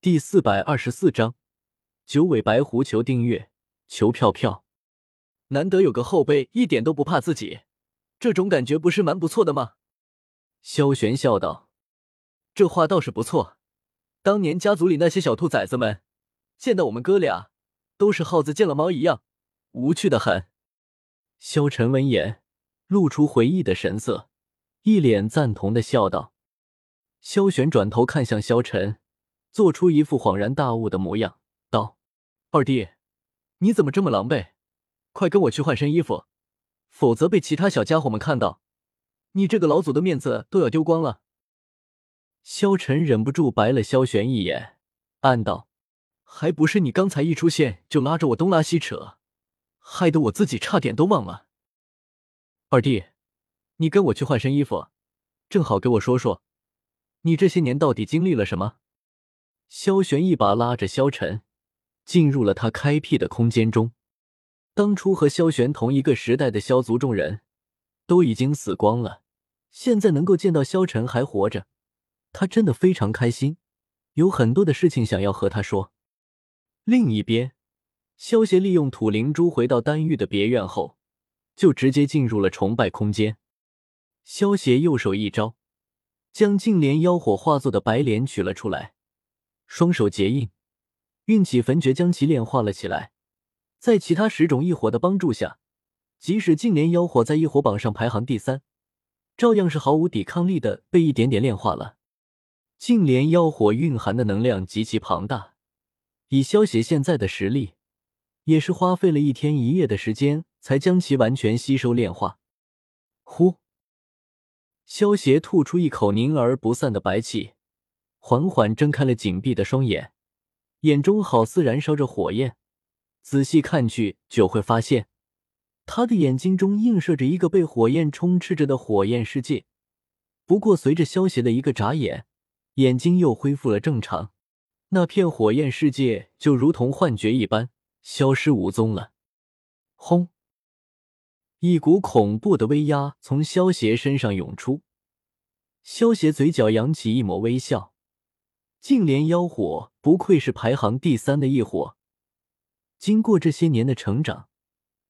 第四百二十四章，九尾白狐求订阅，求票票。难得有个后辈一点都不怕自己，这种感觉不是蛮不错的吗？萧玄笑道：“这话倒是不错。当年家族里那些小兔崽子们，见到我们哥俩，都是耗子见了猫一样，无趣的很。”萧晨闻言，露出回忆的神色，一脸赞同的笑道。萧玄转头看向萧晨。做出一副恍然大悟的模样，道：“二弟，你怎么这么狼狈？快跟我去换身衣服，否则被其他小家伙们看到，你这个老祖的面子都要丢光了。”萧晨忍不住白了萧玄一眼，暗道：“还不是你刚才一出现就拉着我东拉西扯，害得我自己差点都忘了。”二弟，你跟我去换身衣服，正好给我说说，你这些年到底经历了什么。萧玄一把拉着萧晨，进入了他开辟的空间中。当初和萧玄同一个时代的萧族众人都已经死光了，现在能够见到萧晨还活着，他真的非常开心，有很多的事情想要和他说。另一边，萧协利用土灵珠回到丹玉的别院后，就直接进入了崇拜空间。萧协右手一招，将净莲妖火化作的白莲取了出来。双手结印，运起焚诀将其炼化了起来。在其他十种异火的帮助下，即使净莲妖火在异火榜上排行第三，照样是毫无抵抗力的被一点点炼化了。净莲妖火蕴含的能量极其庞大，以萧邪现在的实力，也是花费了一天一夜的时间才将其完全吸收炼化。呼，萧邪吐出一口凝而不散的白气。缓缓睁开了紧闭的双眼，眼中好似燃烧着火焰。仔细看去，就会发现他的眼睛中映射着一个被火焰充斥着的火焰世界。不过，随着萧邪的一个眨眼，眼睛又恢复了正常，那片火焰世界就如同幻觉一般消失无踪了。轰！一股恐怖的威压从萧邪身上涌出，萧邪嘴角扬起一抹微笑。净莲妖火不愧是排行第三的异火，经过这些年的成长，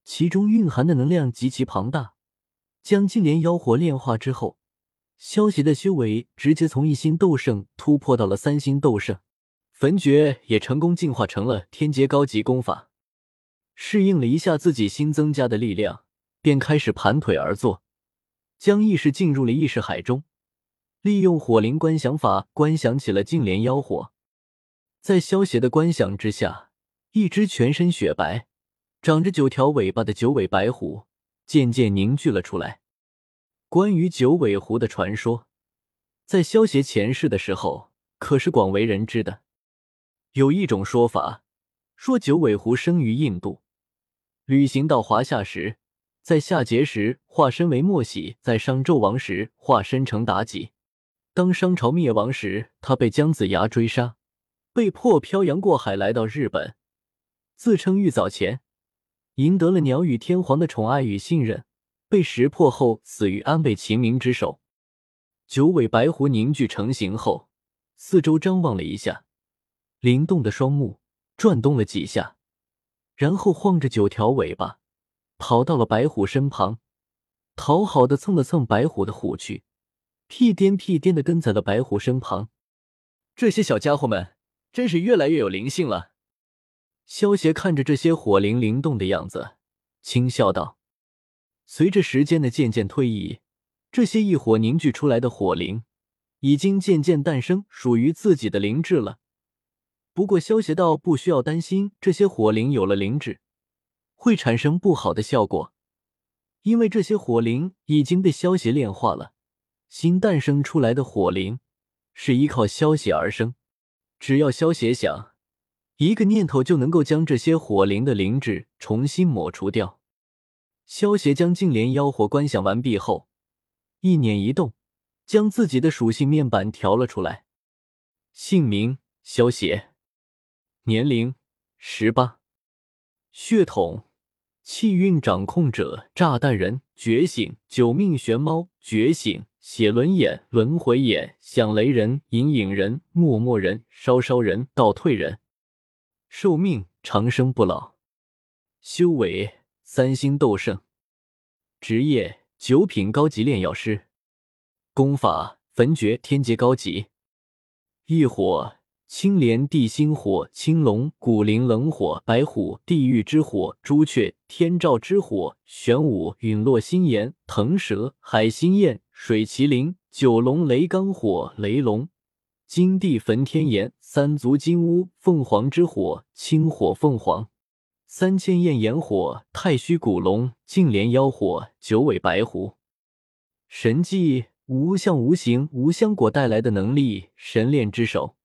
其中蕴含的能量极其庞大。将净莲妖火炼化之后，萧邪的修为直接从一星斗圣突破到了三星斗圣，焚诀也成功进化成了天阶高级功法。适应了一下自己新增加的力量，便开始盘腿而坐，将意识进入了意识海中。利用火灵观想法观想起了净莲妖火，在萧邪的观想之下，一只全身雪白、长着九条尾巴的九尾白狐渐渐凝聚了出来。关于九尾狐的传说，在萧邪前世的时候可是广为人知的。有一种说法，说九尾狐生于印度，旅行到华夏时，在夏桀时化身为莫喜，在商纣王时化身成妲己。当商朝灭亡时，他被姜子牙追杀，被迫漂洋过海来到日本，自称玉藻前，赢得了鸟羽天皇的宠爱与信任，被识破后死于安倍晴明之手。九尾白狐凝聚成型后，四周张望了一下，灵动的双目转动了几下，然后晃着九条尾巴，跑到了白虎身旁，讨好的蹭了蹭白虎的虎躯。屁颠屁颠的跟在了白虎身旁，这些小家伙们真是越来越有灵性了。萧协看着这些火灵灵动的样子，轻笑道：“随着时间的渐渐推移，这些异火凝聚出来的火灵，已经渐渐诞生属于自己的灵智了。不过，萧协道不需要担心这些火灵有了灵智，会产生不好的效果，因为这些火灵已经被萧协炼化了。”新诞生出来的火灵是依靠消邪而生，只要消邪想，一个念头就能够将这些火灵的灵智重新抹除掉。萧邪将净莲妖火观想完毕后，一念一动，将自己的属性面板调了出来。姓名：萧邪，年龄：十八，血统：气运掌控者，炸弹人，觉醒，九命玄猫，觉醒。写轮眼、轮回眼、响雷人、隐隐人、默默人、稍稍人、倒退人。寿命长生不老。修为三星斗圣。职业九品高级炼药师。功法焚诀天阶高级。异火。青莲地心火、青龙古灵冷火、白虎地狱之火、朱雀天照之火、玄武陨落心炎、腾蛇海心焰、水麒麟九龙雷罡火、雷龙金地焚天炎、三足金乌凤凰之火、青火凤凰三千焰炎火、太虚古龙净莲妖火、九尾白狐神技无相无形无香果带来的能力神炼之手。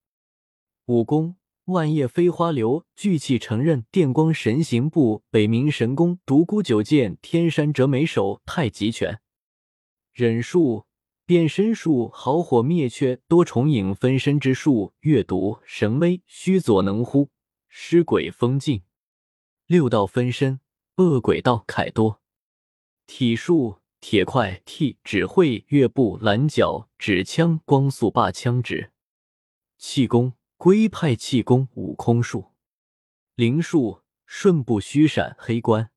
武功：万叶飞花流、聚气成刃、电光神行步、北冥神功、独孤九剑、天山折梅手、太极拳。忍术：变身术、好火灭却、多重影分身之术、阅读神威、虚佐能乎、尸鬼封禁。六道分身：恶鬼道、凯多。体术：铁块、替、指挥、月步、蓝角、指枪、光速霸枪指。气功。龟派气功、悟空术、灵术、瞬步虚闪、黑关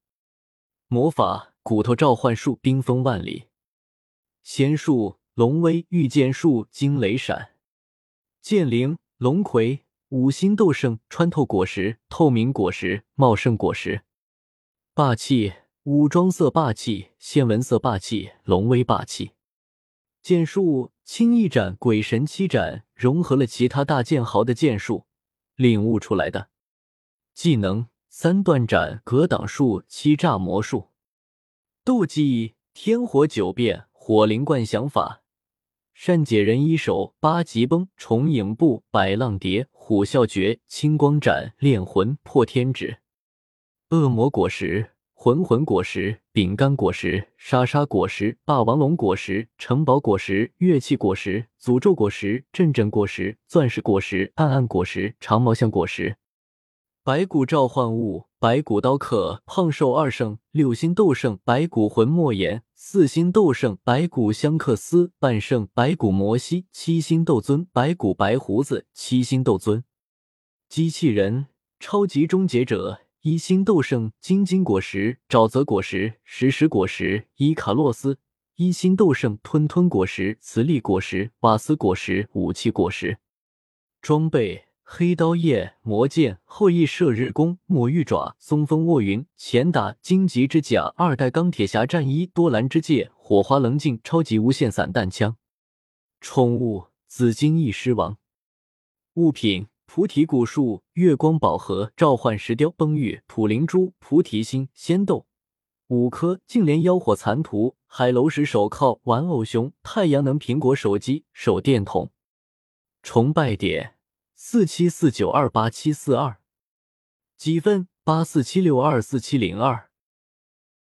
魔法、骨头召唤术、冰封万里仙术、龙威、御剑术、惊雷闪剑灵、龙葵、五星斗圣、穿透果实、透明果实、茂盛果实霸气、武装色霸气、仙纹色霸气、龙威霸气剑术。轻一斩，鬼神七斩融合了其他大剑豪的剑术，领悟出来的技能：三段斩、格挡术、七炸魔术。斗技：天火九变、火灵冠想法、善解人一手、八极崩、重影步、百浪蝶、虎啸诀、青光斩、炼魂、破天指。恶魔果实。魂魂果实、饼干果实、沙沙果实、霸王龙果实、城堡果实、乐器果实、诅咒果实、阵阵果实、钻石果实、暗暗果实、长毛象果实、白骨召唤物、白骨刀客、胖瘦二圣、六星斗圣、白骨魂莫言、四星斗圣、白骨香克斯、半圣、白骨摩西、七星斗尊、白骨白胡子、七星斗尊、机器人、超级终结者。一星斗圣、晶晶果实、沼泽果实、石石果实、伊卡洛斯；一星斗圣、吞吞果实、磁力果实、瓦斯果实、武器果实。装备：黑刀叶、魔剑、后羿射日弓、魔玉爪、松风卧云、前打、荆棘之甲、二代钢铁侠战衣、多兰之戒、火花棱镜、超级无限散弹枪。宠物：紫金翼狮王。物品。菩提古树、月光宝盒、召唤石雕、崩玉、土灵珠、菩提心、仙豆五颗，净莲妖火残图、海楼石手铐、玩偶熊、太阳能苹果手机、手电筒。崇拜点四七四九二八七四二，积分八四七六二四七零二。